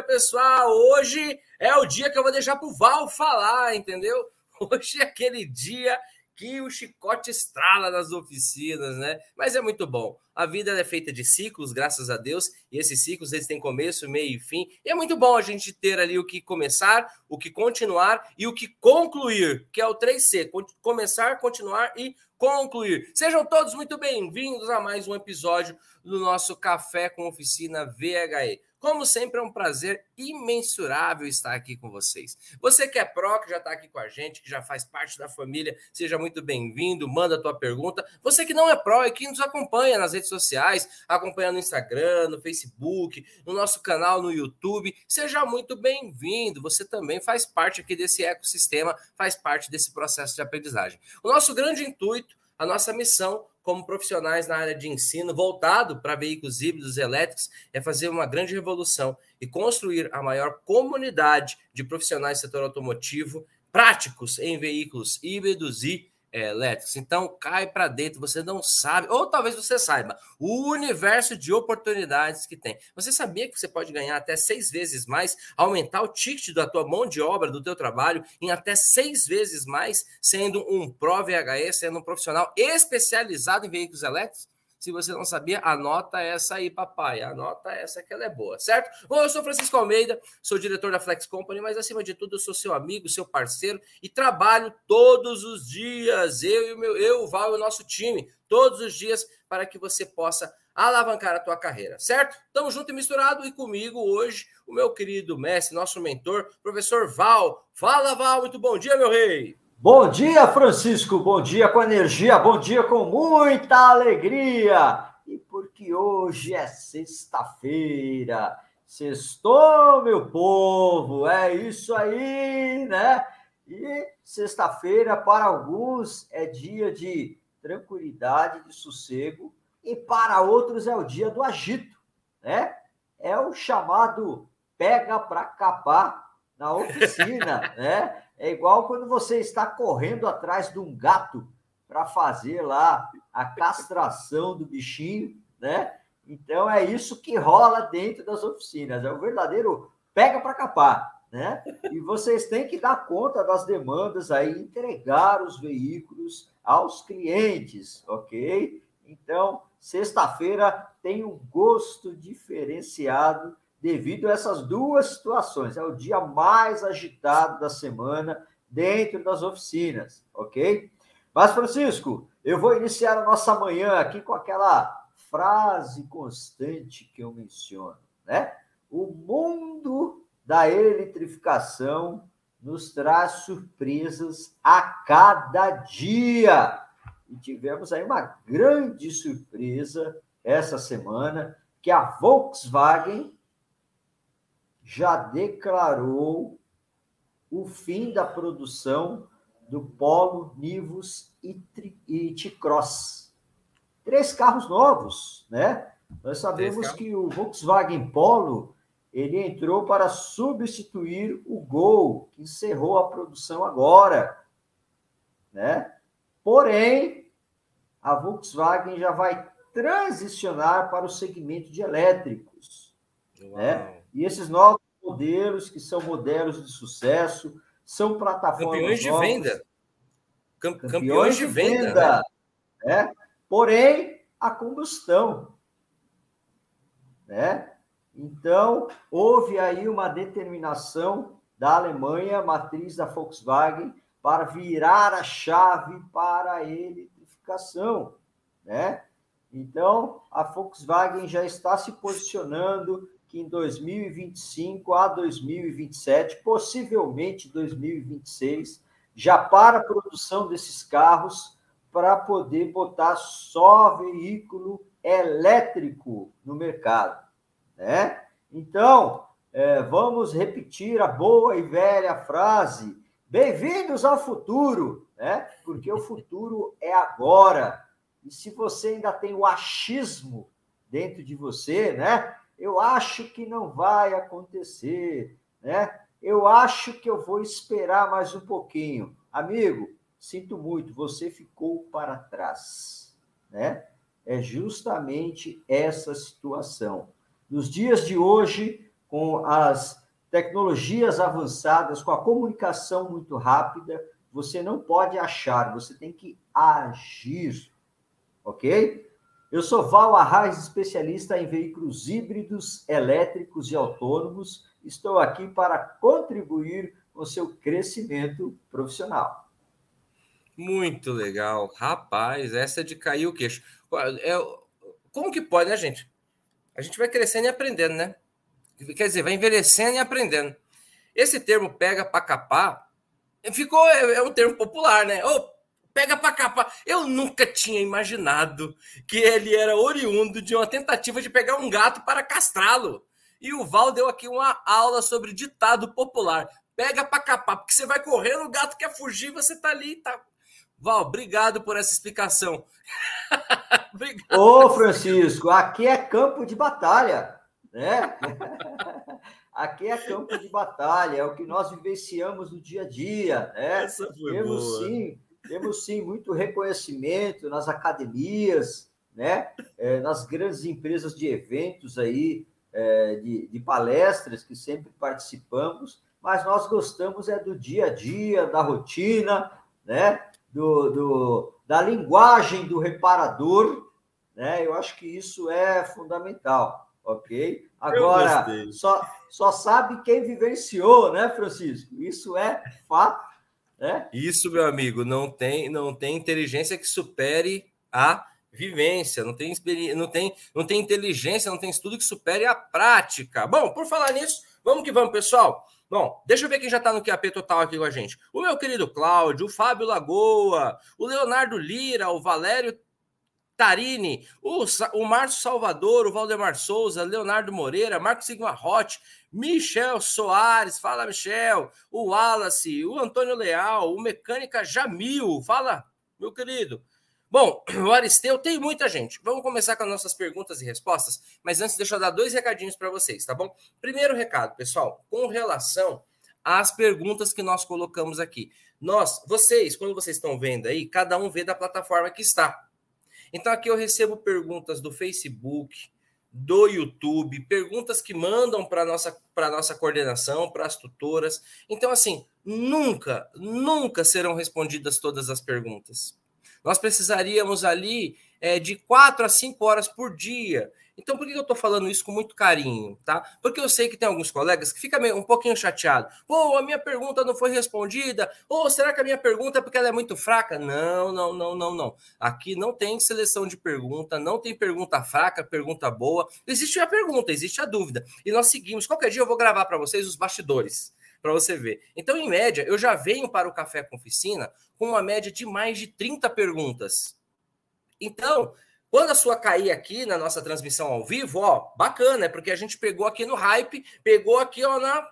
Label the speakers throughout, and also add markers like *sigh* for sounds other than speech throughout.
Speaker 1: dia, pessoal! Hoje é o dia que eu vou deixar pro Val falar, entendeu? *laughs* Hoje é aquele dia que o chicote estrala nas oficinas, né? Mas é muito bom. A vida é feita de ciclos, graças a Deus, e esses ciclos eles têm começo, meio e fim. E é muito bom a gente ter ali o que começar, o que continuar e o que concluir, que é o 3C: começar, continuar e concluir. Sejam todos muito bem-vindos a mais um episódio do nosso Café com Oficina VHE. Como sempre, é um prazer imensurável estar aqui com vocês. Você que é pró, que já está aqui com a gente, que já faz parte da família, seja muito bem-vindo, manda a tua pergunta. Você que não é pró e que nos acompanha nas redes sociais, acompanha no Instagram, no Facebook, no nosso canal no YouTube, seja muito bem-vindo. Você também faz parte aqui desse ecossistema, faz parte desse processo de aprendizagem. O nosso grande intuito, a nossa missão como profissionais na área de ensino voltado para veículos híbridos elétricos é fazer uma grande revolução e construir a maior comunidade de profissionais do setor automotivo práticos em veículos híbridos e elétricos. Então, cai para dentro, você não sabe, ou talvez você saiba, o universo de oportunidades que tem. Você sabia que você pode ganhar até seis vezes mais, aumentar o ticket da tua mão de obra, do teu trabalho, em até seis vezes mais, sendo um Pro VHE, sendo um profissional especializado em veículos elétricos? Se você não sabia, anota essa aí, papai. Anota essa que ela é boa, certo? Bom, eu sou Francisco Almeida, sou diretor da Flex Company, mas acima de tudo eu sou seu amigo, seu parceiro e trabalho todos os dias, eu e o meu, eu, o Val e o nosso time, todos os dias para que você possa alavancar a tua carreira, certo? Tamo junto e misturado e comigo hoje o meu querido mestre, nosso mentor, professor Val. Fala, Val, muito bom dia, meu rei.
Speaker 2: Bom dia, Francisco. Bom dia com energia, bom dia com muita alegria. E porque hoje é sexta-feira. Sextou, meu povo. É isso aí, né? E sexta-feira, para alguns, é dia de tranquilidade, de sossego, e para outros é o dia do agito, né? É o chamado pega para capar na oficina, *laughs* né? É igual quando você está correndo atrás de um gato para fazer lá a castração do bichinho, né? Então é isso que rola dentro das oficinas, é o verdadeiro pega para capar, né? E vocês têm que dar conta das demandas aí, entregar os veículos aos clientes, ok? Então, sexta-feira tem um gosto diferenciado devido a essas duas situações. É o dia mais agitado da semana dentro das oficinas, ok? Mas, Francisco, eu vou iniciar a nossa manhã aqui com aquela frase constante que eu menciono, né? O mundo da eletrificação nos traz surpresas a cada dia. E tivemos aí uma grande surpresa essa semana, que a Volkswagen já declarou o fim da produção do Polo, Nivus e, e T-Cross. Três carros novos, né? Nós sabemos que o Volkswagen Polo ele entrou para substituir o Gol, que encerrou a produção agora, né? Porém, a Volkswagen já vai transicionar para o segmento de elétricos? Uau. né? E esses novos modelos, que são modelos de sucesso, são plataformas.
Speaker 1: Campeões
Speaker 2: novas,
Speaker 1: de venda.
Speaker 2: Campeões, campeões de venda. venda né? Porém, a combustão. Né? Então, houve aí uma determinação da Alemanha, matriz da Volkswagen, para virar a chave para a eletrificação. Né? Então, a Volkswagen já está se posicionando que em 2025 a 2027, possivelmente 2026, já para a produção desses carros para poder botar só veículo elétrico no mercado, né? Então, é, vamos repetir a boa e velha frase: bem-vindos ao futuro, né? Porque o futuro é agora. E se você ainda tem o achismo dentro de você, né? Eu acho que não vai acontecer, né? Eu acho que eu vou esperar mais um pouquinho. Amigo, sinto muito, você ficou para trás, né? É justamente essa situação. Nos dias de hoje, com as tecnologias avançadas, com a comunicação muito rápida, você não pode achar, você tem que agir, ok? Eu sou Val Arraes, especialista em veículos híbridos, elétricos e autônomos. Estou aqui para contribuir com seu crescimento profissional.
Speaker 1: Muito legal. Rapaz, essa é de cair o queixo. É, como que pode, né, gente? A gente vai crescendo e aprendendo, né? Quer dizer, vai envelhecendo e aprendendo. Esse termo pega para capar ficou é, é, um termo popular, né? Oh, pega para capar. Eu nunca tinha imaginado que ele era oriundo de uma tentativa de pegar um gato para castrá-lo. E o Val deu aqui uma aula sobre ditado popular. Pega para capar, porque você vai correndo, o gato quer fugir, você tá ali, tá Val, obrigado por essa explicação. *laughs*
Speaker 2: obrigado. Ô, Francisco, aqui é campo de batalha, né? *laughs* aqui é campo de batalha, é o que nós vivenciamos no dia a dia, né? Essa foi temos boa. sim, temos sim muito reconhecimento nas academias, né? É, nas grandes empresas de eventos aí, é, de, de palestras que sempre participamos, mas nós gostamos é do dia a dia, da rotina, né? do, do, da linguagem do reparador, né? Eu acho que isso é fundamental, ok? Agora, só, só sabe quem vivenciou, né, Francisco? Isso é fato, né?
Speaker 1: Isso, meu amigo, não tem, não tem inteligência que supere a vivência, não tem, não tem, não tem inteligência, não tem estudo que supere a prática. Bom, por falar nisso, vamos que vamos, pessoal. Bom, deixa eu ver quem já está no QAP total aqui com a gente. O meu querido Cláudio, o Fábio Lagoa, o Leonardo Lira, o Valério Tarini, o, o Márcio Salvador, o Valdemar Souza, Leonardo Moreira, Marcos Rotti, Michel Soares, fala Michel, o Wallace, o Antônio Leal, o Mecânica Jamil, fala, meu querido. Bom, *clears throat* o Aristeu tem muita gente. Vamos começar com as nossas perguntas e respostas, mas antes deixa eu dar dois recadinhos para vocês, tá bom? Primeiro recado, pessoal, com relação às perguntas que nós colocamos aqui. Nós, vocês, quando vocês estão vendo aí, cada um vê da plataforma que está. Então aqui eu recebo perguntas do Facebook, do YouTube, perguntas que mandam para nossa para nossa coordenação, para as tutoras. Então assim, nunca, nunca serão respondidas todas as perguntas. Nós precisaríamos ali é, de quatro a cinco horas por dia. Então, por que eu estou falando isso com muito carinho, tá? Porque eu sei que tem alguns colegas que ficam um pouquinho chateado. Pô, a minha pergunta não foi respondida. Ou será que a minha pergunta é porque ela é muito fraca? Não, não, não, não, não. Aqui não tem seleção de pergunta, não tem pergunta fraca, pergunta boa. Existe a pergunta, existe a dúvida. E nós seguimos. Qualquer dia eu vou gravar para vocês os bastidores para você ver. Então, em média, eu já venho para o Café com Oficina com uma média de mais de 30 perguntas. Então, quando a sua cair aqui na nossa transmissão ao vivo, ó, bacana, é porque a gente pegou aqui no hype, pegou aqui ó, na,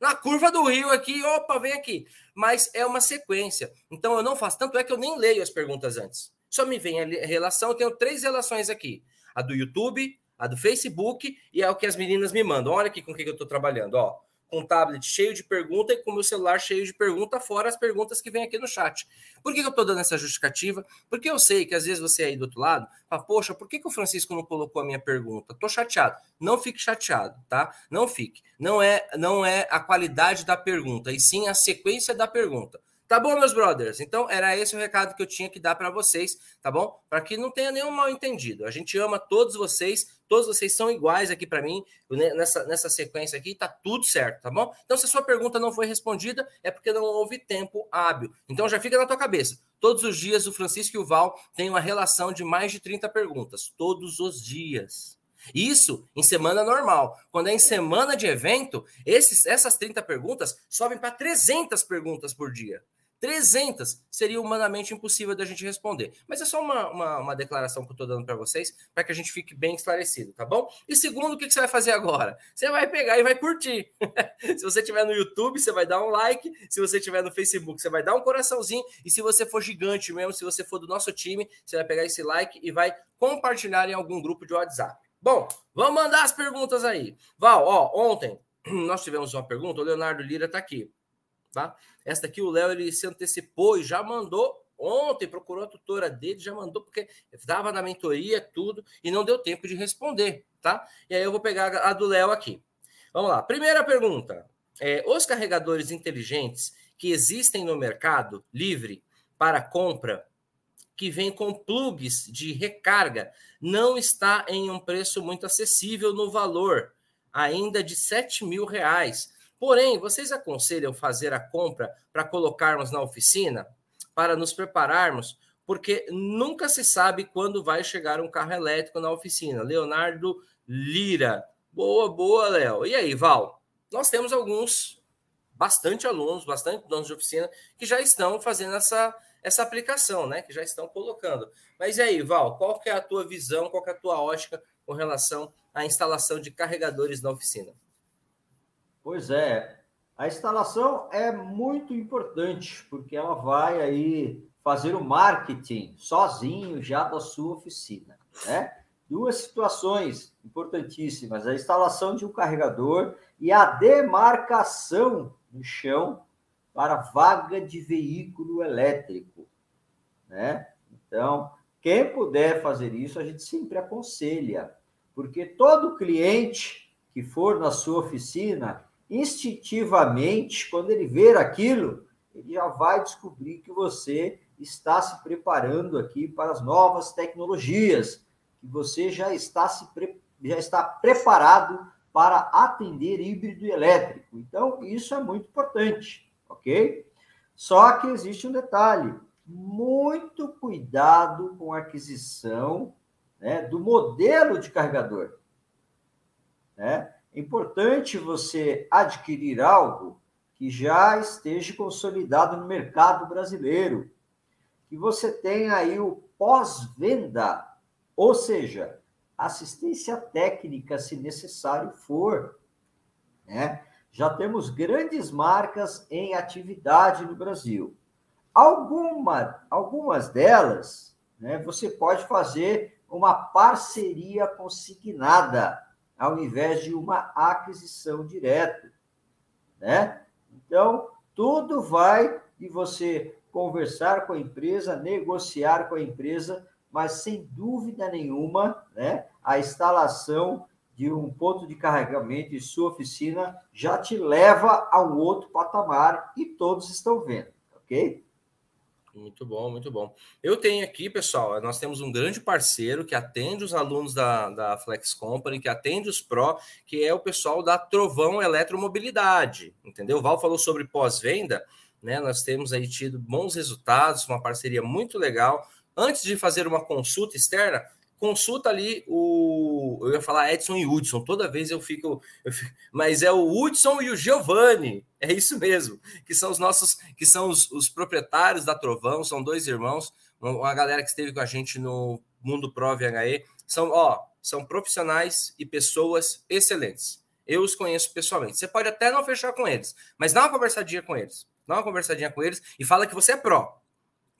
Speaker 1: na curva do rio aqui, opa, vem aqui. Mas é uma sequência. Então eu não faço, tanto é que eu nem leio as perguntas antes. Só me vem a relação, eu tenho três relações aqui: a do YouTube, a do Facebook e é o que as meninas me mandam. Olha aqui com o que eu estou trabalhando, ó com o tablet cheio de pergunta e com o meu celular cheio de pergunta, fora as perguntas que vem aqui no chat. Por que, eu estou dando essa justificativa? Porque eu sei que às vezes você aí do outro lado fala, poxa, por que, que o Francisco não colocou a minha pergunta? Estou chateado. Não fique chateado, tá? Não fique. Não é, não é a qualidade da pergunta, e sim a sequência da pergunta. Tá bom, meus brothers? Então, era esse o recado que eu tinha que dar para vocês, tá bom? Para que não tenha nenhum mal entendido. A gente ama todos vocês, todos vocês são iguais aqui para mim, nessa, nessa sequência aqui, tá tudo certo, tá bom? Então, se a sua pergunta não foi respondida, é porque não houve tempo hábil. Então, já fica na tua cabeça. Todos os dias, o Francisco e o Val têm uma relação de mais de 30 perguntas. Todos os dias. Isso em semana normal. Quando é em semana de evento, esses, essas 30 perguntas sobem para 300 perguntas por dia. 300 seria humanamente impossível da gente responder. Mas é só uma, uma, uma declaração que eu estou dando para vocês, para que a gente fique bem esclarecido, tá bom? E segundo, o que, que você vai fazer agora? Você vai pegar e vai curtir. *laughs* se você estiver no YouTube, você vai dar um like. Se você estiver no Facebook, você vai dar um coraçãozinho. E se você for gigante mesmo, se você for do nosso time, você vai pegar esse like e vai compartilhar em algum grupo de WhatsApp. Bom, vamos mandar as perguntas aí. Val, ó, ontem *clears throat* nós tivemos uma pergunta, o Leonardo Lira está aqui. Tá? Esta aqui o Léo ele se antecipou e já mandou ontem, procurou a tutora dele, já mandou, porque estava na mentoria, tudo, e não deu tempo de responder. tá? E aí eu vou pegar a do Léo aqui. Vamos lá. Primeira pergunta. É, os carregadores inteligentes que existem no mercado livre para compra, que vem com plugs de recarga, não está em um preço muito acessível no valor, ainda de 7 mil reais. Porém, vocês aconselham fazer a compra para colocarmos na oficina, para nos prepararmos, porque nunca se sabe quando vai chegar um carro elétrico na oficina. Leonardo Lira. Boa, boa, Léo. E aí, Val? Nós temos alguns, bastante alunos, bastante donos de oficina, que já estão fazendo essa, essa aplicação, né? Que já estão colocando. Mas e aí, Val, qual que é a tua visão, qual que é a tua ótica com relação à instalação de carregadores na oficina?
Speaker 2: Pois é, a instalação é muito importante, porque ela vai aí fazer o marketing sozinho já da sua oficina, né? duas situações importantíssimas: a instalação de um carregador e a demarcação no chão para vaga de veículo elétrico, né? Então, quem puder fazer isso, a gente sempre aconselha, porque todo cliente que for na sua oficina, instintivamente, quando ele ver aquilo, ele já vai descobrir que você está se preparando aqui para as novas tecnologias, que você já está, se já está preparado para atender híbrido e elétrico. Então, isso é muito importante, ok? Só que existe um detalhe: muito cuidado com a aquisição né, do modelo de carregador. Né? É importante você adquirir algo que já esteja consolidado no mercado brasileiro, que você tenha aí o pós-venda ou seja, assistência técnica, se necessário for. Né? Já temos grandes marcas em atividade no Brasil. Alguma, algumas delas, né, você pode fazer uma parceria consignada, ao invés de uma aquisição direta. Né? Então, tudo vai de você conversar com a empresa, negociar com a empresa mas sem dúvida nenhuma, né, a instalação de um ponto de carregamento em sua oficina já te leva a um outro patamar e todos estão vendo, ok?
Speaker 1: Muito bom, muito bom. Eu tenho aqui, pessoal, nós temos um grande parceiro que atende os alunos da, da Flex Company, que atende os Pro, que é o pessoal da Trovão Eletromobilidade, entendeu? O Val falou sobre pós-venda, né? Nós temos aí tido bons resultados, uma parceria muito legal antes de fazer uma consulta externa, consulta ali o. Eu ia falar Edson e Hudson, toda vez eu fico, eu fico, Mas é o Hudson e o Giovanni, é isso mesmo, que são os nossos, que são os, os, proprietários da Trovão, são dois irmãos, uma galera que esteve com a gente no Mundo Pro VHE. São, ó, são profissionais e pessoas excelentes. Eu os conheço pessoalmente. Você pode até não fechar com eles, mas dá uma conversadinha com eles. Dá uma conversadinha com eles e fala que você é pró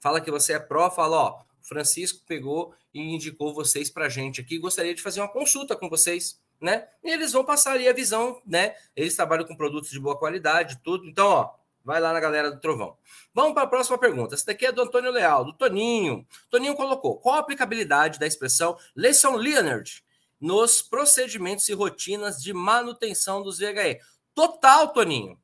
Speaker 1: fala que você é pró, fala, ó, Francisco pegou e indicou vocês para a gente aqui, gostaria de fazer uma consulta com vocês, né? E eles vão passar a visão, né? Eles trabalham com produtos de boa qualidade, tudo. Então, ó, vai lá na galera do Trovão. Vamos para a próxima pergunta. Essa daqui é do Antônio Leal, do Toninho. Toninho colocou: qual a aplicabilidade da expressão lesson learned nos procedimentos e rotinas de manutenção dos VHE? Total, Toninho.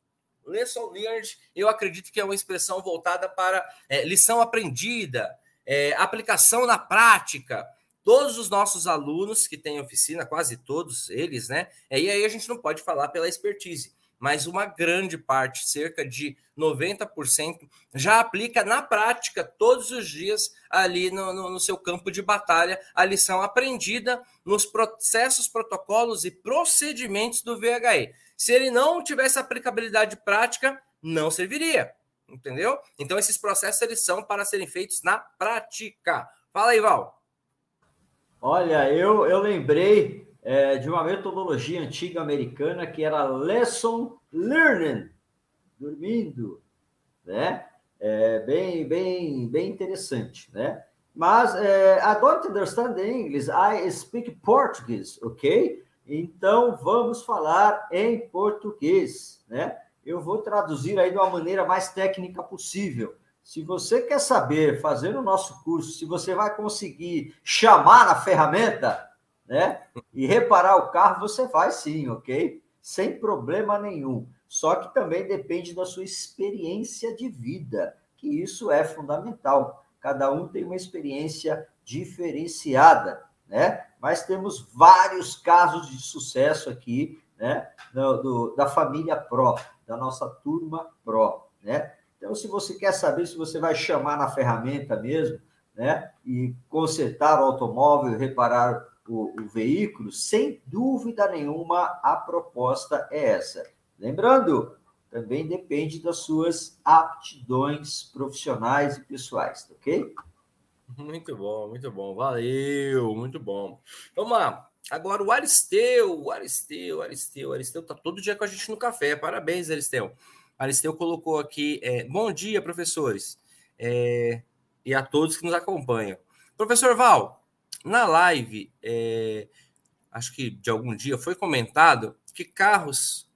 Speaker 1: Lesson learned, eu acredito que é uma expressão voltada para é, lição aprendida, é, aplicação na prática. Todos os nossos alunos que têm oficina, quase todos eles, né? E aí a gente não pode falar pela expertise, mas uma grande parte, cerca de 90%, já aplica na prática todos os dias ali no, no, no, seu campo de batalha a lição aprendida nos processos, protocolos e procedimentos do VHE. Se ele não tivesse aplicabilidade prática, não serviria. Entendeu? Então, esses processos eles são para serem feitos na prática. Fala aí, Val.
Speaker 2: Olha, eu, eu lembrei é, de uma metodologia antiga americana que era lesson learning, dormindo, né? É bem, bem, bem interessante, né? Mas é, I don't understand English, I speak Portuguese, ok? Então, vamos falar em português, né? Eu vou traduzir aí de uma maneira mais técnica possível. Se você quer saber, fazer o nosso curso, se você vai conseguir chamar a ferramenta, né? E reparar o carro você vai sim, ok? Sem problema nenhum. Só que também depende da sua experiência de vida, que isso é fundamental. Cada um tem uma experiência diferenciada, né? Mas temos vários casos de sucesso aqui, né? Do, do, da família Pro, da nossa turma Pro, né? Então, se você quer saber se você vai chamar na ferramenta mesmo, né? E consertar o automóvel, reparar o, o veículo, sem dúvida nenhuma, a proposta é essa. Lembrando, também depende das suas aptidões profissionais e pessoais, ok?
Speaker 1: Muito bom, muito bom. Valeu, muito bom. Vamos lá. Agora o Aristeu, o Aristeu, Aristeu, Aristeu tá todo dia com a gente no café. Parabéns, Aristeu. Aristeu colocou aqui, é, bom dia, professores, é, e a todos que nos acompanham. Professor Val, na live, é, acho que de algum dia, foi comentado que carros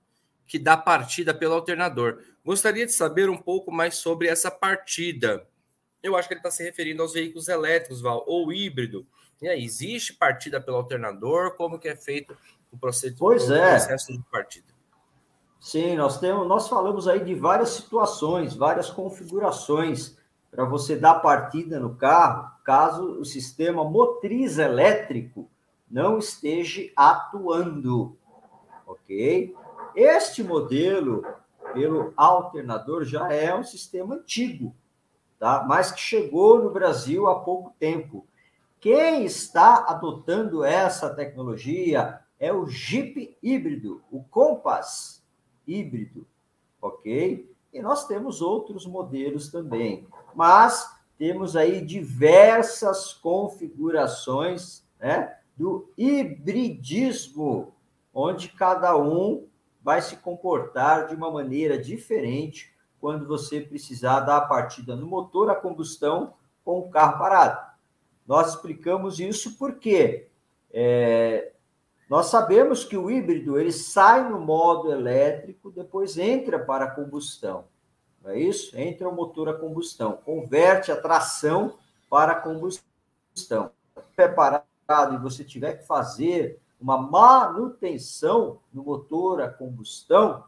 Speaker 1: que dá partida pelo alternador. Gostaria de saber um pouco mais sobre essa partida. Eu acho que ele está se referindo aos veículos elétricos, Val, ou híbrido. Existe partida pelo alternador? Como que é feito o processo,
Speaker 2: pois é.
Speaker 1: processo de partida?
Speaker 2: Sim, nós temos, nós falamos aí de várias situações, várias configurações para você dar partida no carro, caso o sistema motriz elétrico não esteja atuando, ok? Este modelo pelo alternador já é um sistema antigo, tá? Mas que chegou no Brasil há pouco tempo. Quem está adotando essa tecnologia é o Jeep híbrido, o Compass híbrido, ok? E nós temos outros modelos também, mas temos aí diversas configurações né, do hibridismo, onde cada um vai se comportar de uma maneira diferente quando você precisar dar a partida no motor a combustão com o carro parado. Nós explicamos isso porque é, nós sabemos que o híbrido ele sai no modo elétrico, depois entra para a combustão. Não é isso? Entra o motor a combustão, converte a tração para a combustão. Preparado e você tiver que fazer uma manutenção no motor a combustão,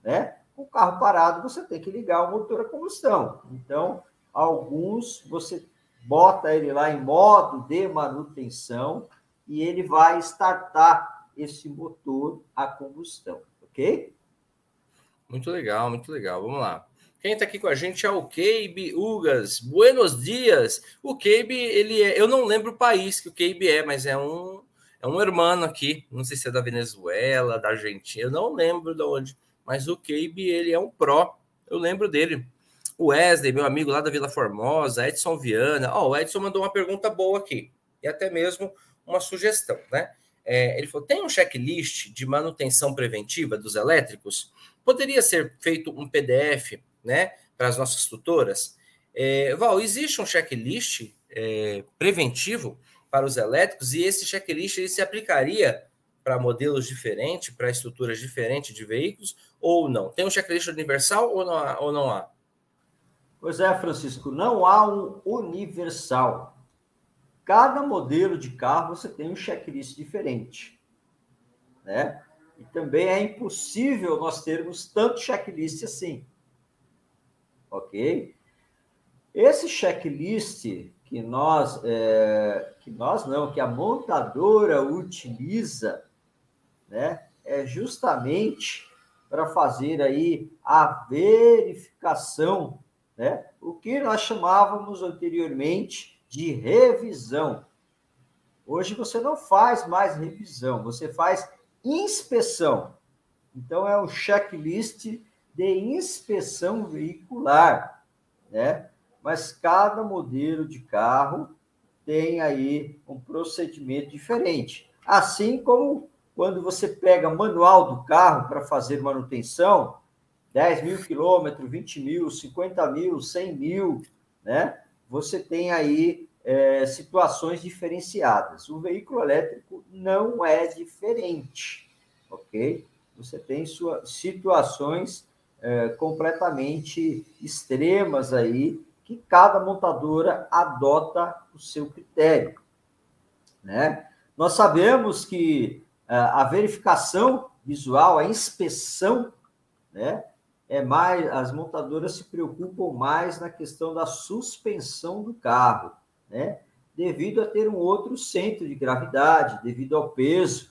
Speaker 2: né? Com o carro parado, você tem que ligar o motor a combustão. Então, alguns você bota ele lá em modo de manutenção e ele vai startar esse motor a combustão, ok?
Speaker 1: Muito legal, muito legal. Vamos lá. Quem está aqui com a gente é o Keibe Ugas. Buenos dias. O Keibe, ele é, eu não lembro o país que o Keibe é, mas é um é um hermano aqui. Não sei se é da Venezuela, da Argentina, eu não lembro de onde. Mas o Keibe, ele é um pró. Eu lembro dele Wesley, meu amigo lá da Vila Formosa, Edson Viana. Ó, oh, o Edson mandou uma pergunta boa aqui, e até mesmo uma sugestão, né? É, ele falou: tem um checklist de manutenção preventiva dos elétricos? Poderia ser feito um PDF, né, para as nossas tutoras? É, Val, existe um checklist é, preventivo para os elétricos e esse checklist ele se aplicaria para modelos diferentes, para estruturas diferentes de veículos ou não? Tem um checklist universal ou não há? Ou não há?
Speaker 2: Pois é, Francisco, não há um universal. Cada modelo de carro você tem um checklist diferente, né? E também é impossível nós termos tanto checklist assim, ok? Esse checklist que nós, é, que nós não, que a montadora utiliza, né? É justamente para fazer aí a verificação né? o que nós chamávamos anteriormente de revisão. Hoje você não faz mais revisão, você faz inspeção. Então, é um checklist de inspeção veicular, né? Mas cada modelo de carro tem aí um procedimento diferente. Assim como quando você pega manual do carro para fazer manutenção, 10 mil quilômetros, 20 mil, 50 mil, 100 mil, né? Você tem aí é, situações diferenciadas. O veículo elétrico não é diferente, ok? Você tem suas situações é, completamente extremas aí que cada montadora adota o seu critério, né? Nós sabemos que uh, a verificação visual, a inspeção, né, é mais, as montadoras se preocupam mais na questão da suspensão do carro, né? Devido a ter um outro centro de gravidade, devido ao peso,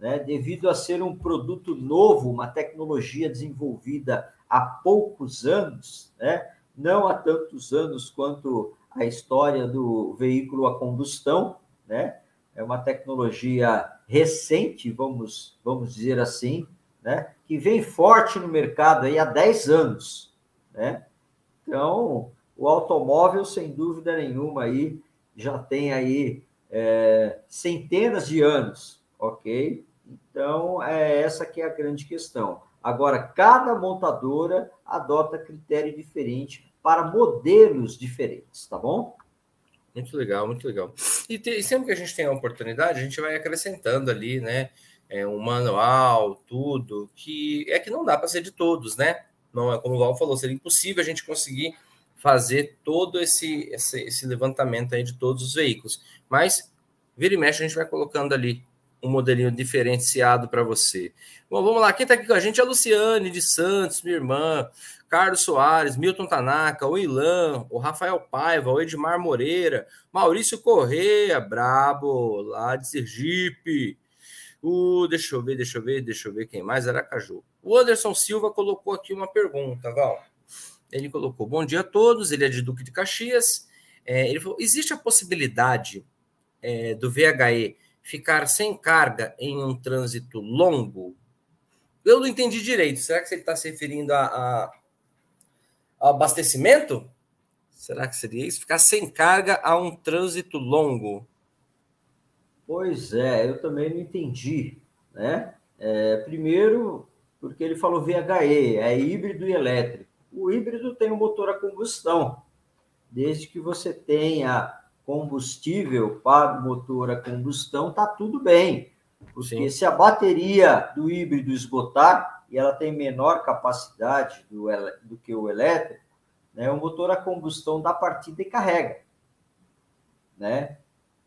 Speaker 2: né? Devido a ser um produto novo, uma tecnologia desenvolvida há poucos anos, né? Não há tantos anos quanto a história do veículo a combustão, né? É uma tecnologia recente, vamos, vamos dizer assim, né? que vem forte no mercado aí há 10 anos. Né? Então, o automóvel, sem dúvida nenhuma, aí, já tem aí é, centenas de anos, ok? Então, é essa que é a grande questão. Agora, cada montadora adota critério diferente para modelos diferentes, tá bom?
Speaker 1: Muito legal, muito legal. E, te, e sempre que a gente tem a oportunidade, a gente vai acrescentando ali, né? É, um manual, tudo, que é que não dá para ser de todos, né? Não é como o Val falou, seria impossível a gente conseguir fazer todo esse, esse, esse levantamento aí de todos os veículos. Mas vira e mexe, a gente vai colocando ali um modelinho diferenciado para você. Bom, vamos lá. Quem está aqui com a gente é a Luciane de Santos, minha irmã, Carlos Soares, Milton Tanaka, o Ilan, o Rafael Paiva, o Edmar Moreira, Maurício Correia, brabo, lá de Sergipe, deixa eu ver, deixa eu ver, deixa eu ver quem mais, Aracaju. O Anderson Silva colocou aqui uma pergunta, Val. Ele colocou: Bom dia a todos, ele é de Duque de Caxias. É, ele falou: existe a possibilidade é, do VHE ficar sem carga em um trânsito longo? Eu não entendi direito. Será que ele está se referindo a, a, a abastecimento? Será que seria isso? Ficar sem carga a um trânsito longo?
Speaker 2: Pois é, eu também não entendi, né? É, primeiro, porque ele falou VHE, é híbrido e elétrico. O híbrido tem um motor a combustão, desde que você tenha combustível para o motor a combustão, tá tudo bem. Porque Sim. se a bateria do híbrido esgotar e ela tem menor capacidade do, do que o elétrico, né, o motor a combustão dá partida e carrega, né?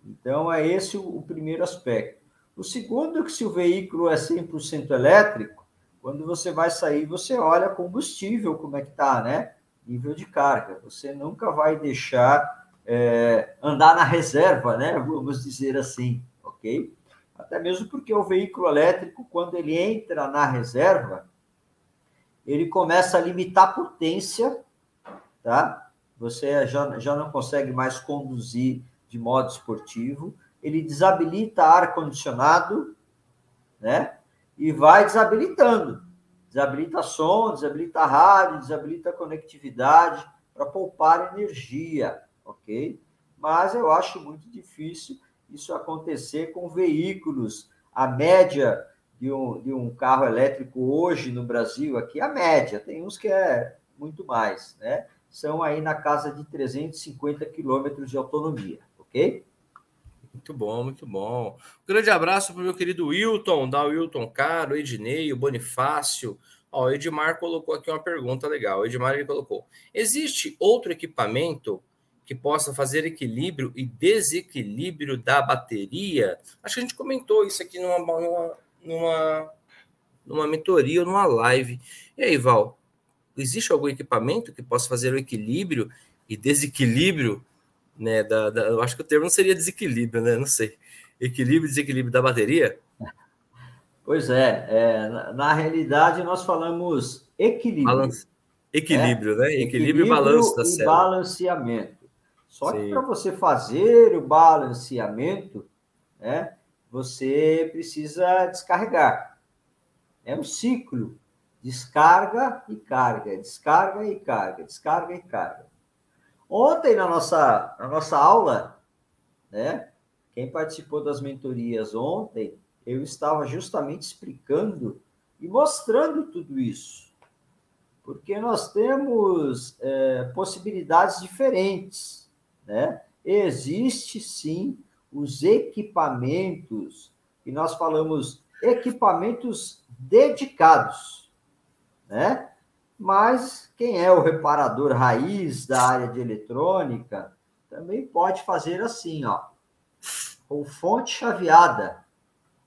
Speaker 2: Então, é esse o, primeiro aspecto. O segundo é que se o veículo é 100% elétrico, quando você vai sair, você olha combustível, como é que está, né? Nível de carga. Você nunca vai deixar é, andar na reserva, né? Vamos dizer assim, ok? Até mesmo porque o veículo elétrico, quando ele entra na reserva, ele começa a limitar a potência, tá? Você já, já não consegue mais conduzir de modo esportivo, ele desabilita ar-condicionado, né? E vai desabilitando. Desabilita som, desabilita rádio, desabilita conectividade para poupar energia, ok? Mas eu acho muito difícil isso acontecer com veículos. A média de um, de um carro elétrico hoje no Brasil, aqui, a média, tem uns que é muito mais, né? São aí na casa de 350 quilômetros de autonomia ok?
Speaker 1: Muito bom, muito bom. Um grande abraço para o meu querido Wilton, da Wilton Caro, Ednei, o Bonifácio. Ó, o Edmar colocou aqui uma pergunta legal. O Edmar ele colocou: existe outro equipamento que possa fazer equilíbrio e desequilíbrio da bateria? Acho que a gente comentou isso aqui numa, numa, numa, numa mentoria ou numa live. E aí, Val, existe algum equipamento que possa fazer o equilíbrio e desequilíbrio né? Da, da, eu acho que o termo não seria desequilíbrio, né? Não sei. Equilíbrio e desequilíbrio da bateria?
Speaker 2: Pois é, é na, na, realidade nós falamos equilíbrio. Balance.
Speaker 1: Equilíbrio, né? Equilíbrio, equilíbrio e balanço da célula.
Speaker 2: balanceamento. Só Sim. que para você fazer o balanceamento, né, você precisa descarregar. É um ciclo. Descarga e carga, descarga e carga, descarga e carga. Ontem, na nossa, na nossa aula, né? Quem participou das mentorias ontem, eu estava justamente explicando e mostrando tudo isso. Porque nós temos é, possibilidades diferentes, né? Existe sim os equipamentos, e nós falamos equipamentos dedicados, né? Mas quem é o reparador raiz da área de eletrônica também pode fazer assim, ó. com fonte chaveada,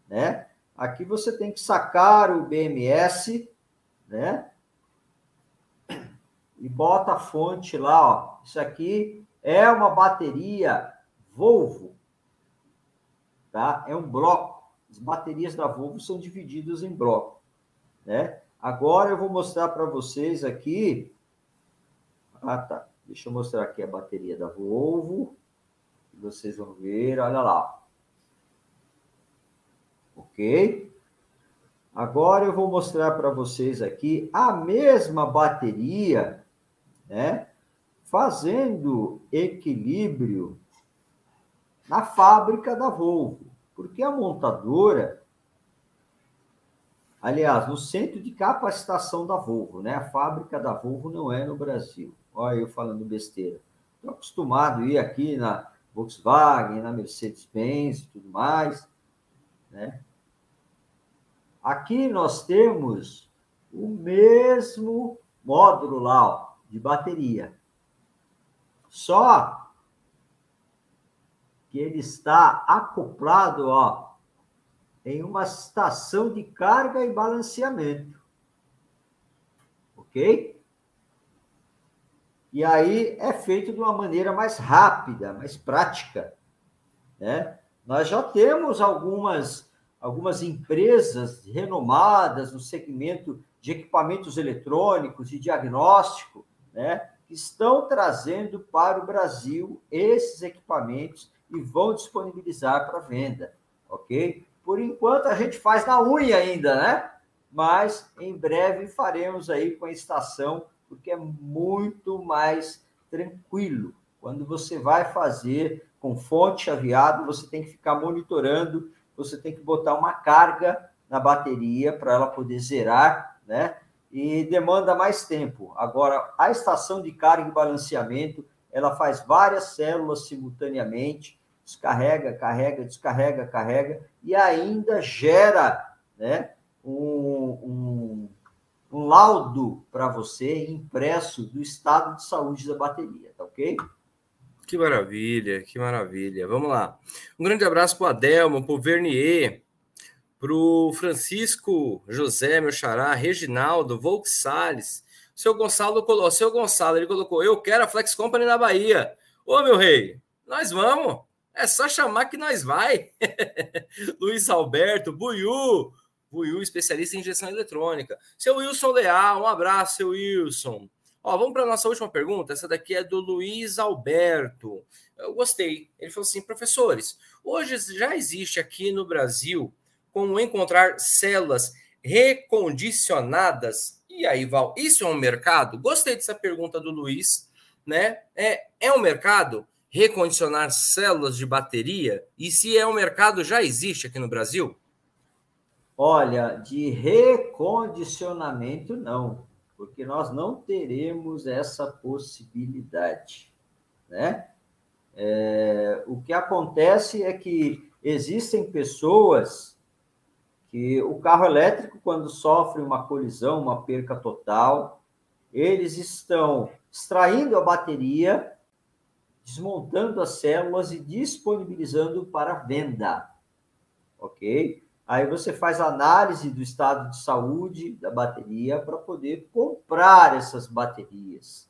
Speaker 2: né? Aqui você tem que sacar o BMS, né? E bota a fonte lá, ó. Isso aqui é uma bateria Volvo, tá? É um bloco. As baterias da Volvo são divididas em bloco, né? Agora eu vou mostrar para vocês aqui. Ah, tá. Deixa eu mostrar aqui a bateria da Volvo. Vocês vão ver, olha lá. Ok? Agora eu vou mostrar para vocês aqui a mesma bateria, né? Fazendo equilíbrio na fábrica da Volvo. Porque a montadora Aliás, no centro de capacitação da Volvo, né? A fábrica da Volvo não é no Brasil. Olha eu falando besteira. Estou acostumado a ir aqui na Volkswagen, na Mercedes-Benz e tudo mais, né? Aqui nós temos o mesmo módulo lá, ó, de bateria. Só que ele está acoplado, ó, em uma estação de carga e balanceamento. Ok? E aí é feito de uma maneira mais rápida, mais prática. Né? Nós já temos algumas, algumas empresas renomadas no segmento de equipamentos eletrônicos e diagnóstico, né? que estão trazendo para o Brasil esses equipamentos e vão disponibilizar para venda, ok? Por enquanto a gente faz na unha ainda, né? Mas em breve faremos aí com a estação, porque é muito mais tranquilo. Quando você vai fazer com fonte chaveado, você tem que ficar monitorando, você tem que botar uma carga na bateria para ela poder zerar, né? E demanda mais tempo. Agora, a estação de carga e balanceamento, ela faz várias células simultaneamente, descarrega, carrega, descarrega, carrega, e ainda gera né, um, um, um laudo para você impresso do estado de saúde da bateria, tá ok?
Speaker 1: Que maravilha, que maravilha. Vamos lá. Um grande abraço para o Adelmo, para o Vernier, para o Francisco José, meu xará, Reginaldo, Volks Salles. O seu Gonçalo colocou, seu Gonçalo, ele colocou, eu quero a Flex Company na Bahia. Ô, meu rei, nós vamos. É só chamar que nós vai. *laughs* Luiz Alberto, Buiu, Buiu, especialista em injeção eletrônica. Seu Wilson Leal, um abraço, seu Wilson. Ó, vamos para a nossa última pergunta. Essa daqui é do Luiz Alberto. Eu gostei. Ele falou assim: professores, hoje já existe aqui no Brasil como encontrar células recondicionadas. E aí, Val, isso é um mercado? Gostei dessa pergunta do Luiz, né? É, é um mercado? Recondicionar células de bateria? E se é um mercado, já existe aqui no Brasil?
Speaker 2: Olha, de recondicionamento, não, porque nós não teremos essa possibilidade, né? É, o que acontece é que existem pessoas que o carro elétrico, quando sofre uma colisão, uma perca total, eles estão extraindo a bateria desmontando as células e disponibilizando para venda. Ok? Aí você faz análise do estado de saúde da bateria para poder comprar essas baterias.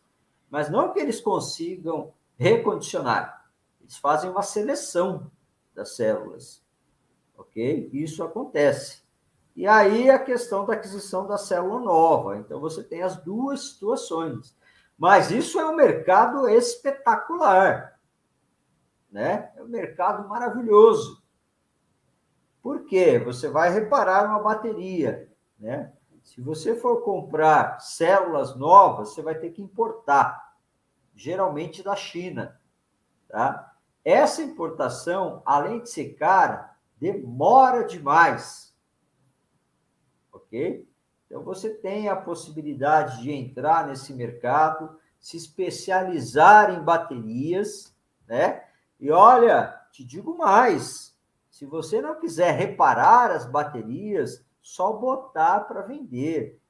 Speaker 2: Mas não que eles consigam recondicionar, eles fazem uma seleção das células. Ok? Isso acontece. E aí a questão da aquisição da célula nova. Então você tem as duas situações. Mas isso é um mercado espetacular, né? É um mercado maravilhoso. Por quê? Você vai reparar uma bateria, né? Se você for comprar células novas, você vai ter que importar, geralmente da China, tá? Essa importação, além de ser cara, demora demais. OK? Então, você tem a possibilidade de entrar nesse mercado, se especializar em baterias, né? E olha, te digo mais: se você não quiser reparar as baterias, só botar para vender.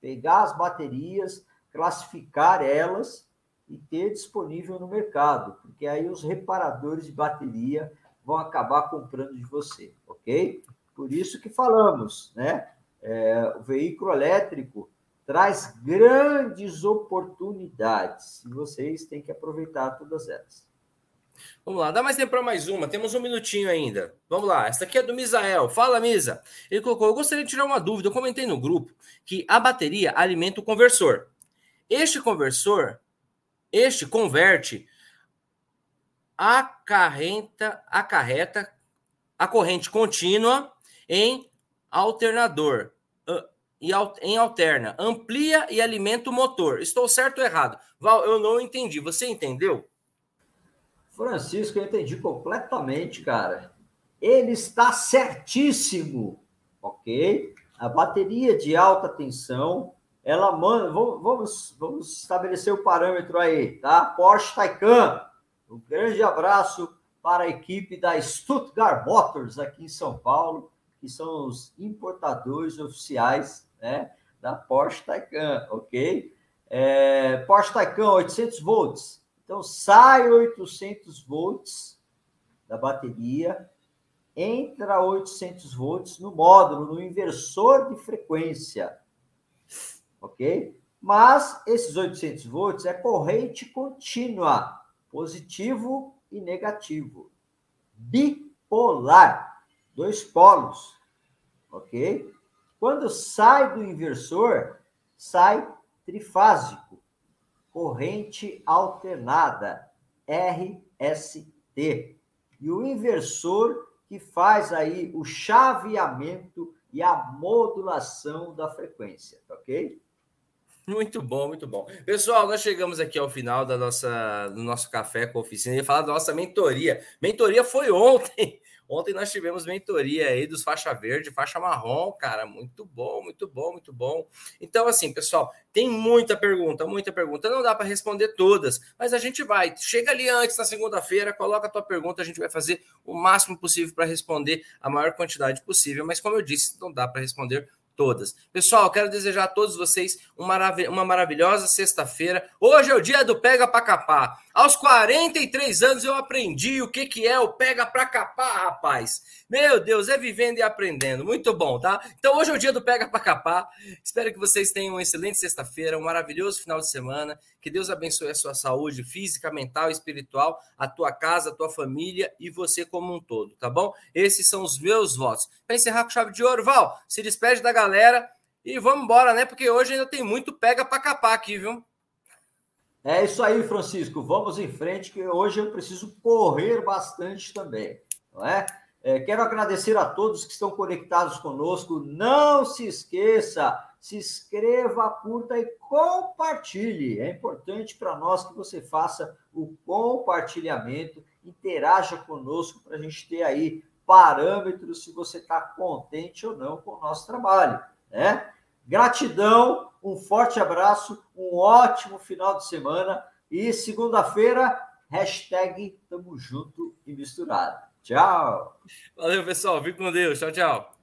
Speaker 2: Pegar as baterias, classificar elas e ter disponível no mercado, porque aí os reparadores de bateria vão acabar comprando de você, ok? Por isso que falamos, né? É, o veículo elétrico traz grandes oportunidades e vocês têm que aproveitar todas elas.
Speaker 1: Vamos lá, dá mais tempo para mais uma. Temos um minutinho ainda. Vamos lá. Essa aqui é do Misael. Fala, Misa. Ele colocou: Eu gostaria de tirar uma dúvida. Eu comentei no grupo que a bateria alimenta o conversor. Este conversor, este converte a carreta, a carreta, a corrente contínua em alternador e em alterna, amplia e alimenta o motor. Estou certo ou errado? Val, eu não entendi. Você entendeu?
Speaker 2: Francisco, eu entendi completamente, cara. Ele está certíssimo, ok? A bateria de alta tensão, ela manda. Vamos, vamos estabelecer o parâmetro aí, tá? Porsche Taycan. Um grande abraço para a equipe da Stuttgart Motors aqui em São Paulo, que são os importadores oficiais né, da Porsche Taycan, ok? É, Porsche Taycan 800 volts. Então sai 800 volts da bateria, entra 800 volts no módulo, no inversor de frequência, ok? Mas esses 800 volts é corrente contínua, positivo e negativo, bipolar, dois polos, ok? Quando sai do inversor, sai trifásico, corrente alternada, RST. E o inversor que faz aí o chaveamento e a modulação da frequência, ok?
Speaker 1: Muito bom, muito bom. Pessoal, nós chegamos aqui ao final da nossa, do nosso café com a oficina e falar da nossa mentoria. Mentoria foi ontem. Ontem nós tivemos mentoria aí dos faixa verde, faixa marrom, cara, muito bom, muito bom, muito bom. Então, assim, pessoal, tem muita pergunta, muita pergunta. Não dá para responder todas, mas a gente vai. Chega ali antes na segunda-feira, coloca a tua pergunta, a gente vai fazer o máximo possível para responder a maior quantidade possível. Mas como eu disse, não dá para responder todas. Pessoal, quero desejar a todos vocês uma, uma maravilhosa sexta-feira. Hoje é o dia do Pega para Capar. Aos 43 anos eu aprendi o que, que é o Pega para Capar, rapaz. Meu Deus, é vivendo e aprendendo. Muito bom, tá? Então hoje é o dia do Pega para Capar. Espero que vocês tenham uma excelente sexta-feira, um maravilhoso final de semana. Que Deus abençoe a sua saúde física, mental espiritual, a tua casa, a tua família e você como um todo, tá bom? Esses são os meus votos. Para encerrar com chave de ouro, Val, se despede da galera e vamos embora, né? Porque hoje ainda tem muito Pega para Capar aqui, viu?
Speaker 2: É isso aí, Francisco. Vamos em frente, que hoje eu preciso correr bastante também, não é? é? quero agradecer a todos que estão conectados conosco. Não se esqueça, se inscreva, curta e compartilhe. É importante para nós que você faça o compartilhamento, interaja conosco para a gente ter aí parâmetros se você está contente ou não com o nosso trabalho, né? Gratidão, um forte abraço, um ótimo final de semana e segunda-feira, hashtag tamo junto e misturado. Tchau.
Speaker 1: Valeu, pessoal. Fique com Deus. Tchau, tchau.